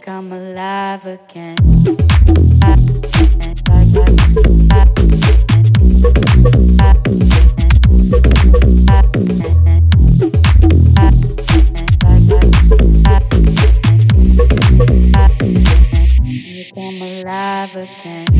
like I'm alive again. I'm alive again.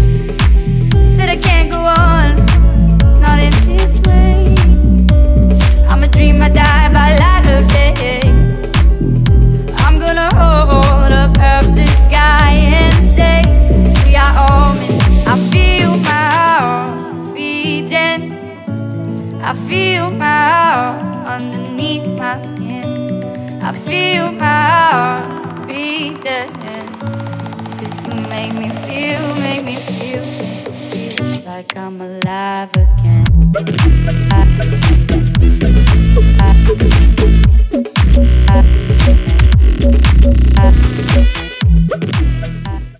I feel my heart underneath my skin. I feel my heart beating. Cause you make me feel, make me feel, feel like I'm alive again. I